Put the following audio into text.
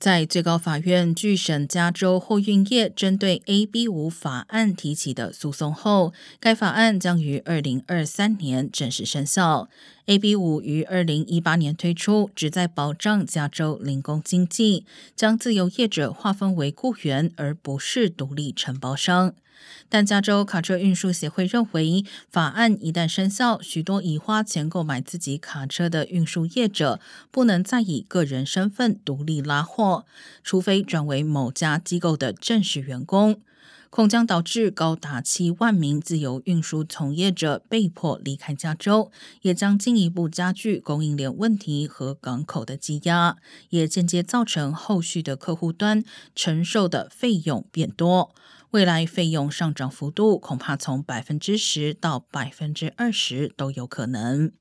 在最高法院拒审加州货运业针对 AB 五法案提起的诉讼后，该法案将于二零二三年正式生效。AB 五于二零一八年推出，旨在保障加州零工经济，将自由业者划分为雇员，而不是独立承包商。但加州卡车运输协会认为，法案一旦生效，许多已花钱购买自己卡车的运输业者，不能再以个人身份独立拉货，除非转为某家机构的正式员工，恐将导致高达七万名自由运输从业者被迫离开加州，也将进一步加剧供应链问题和港口的积压，也间接造成后续的客户端承受的费用变多。未来费用上涨幅度恐怕从百分之十到百分之二十都有可能。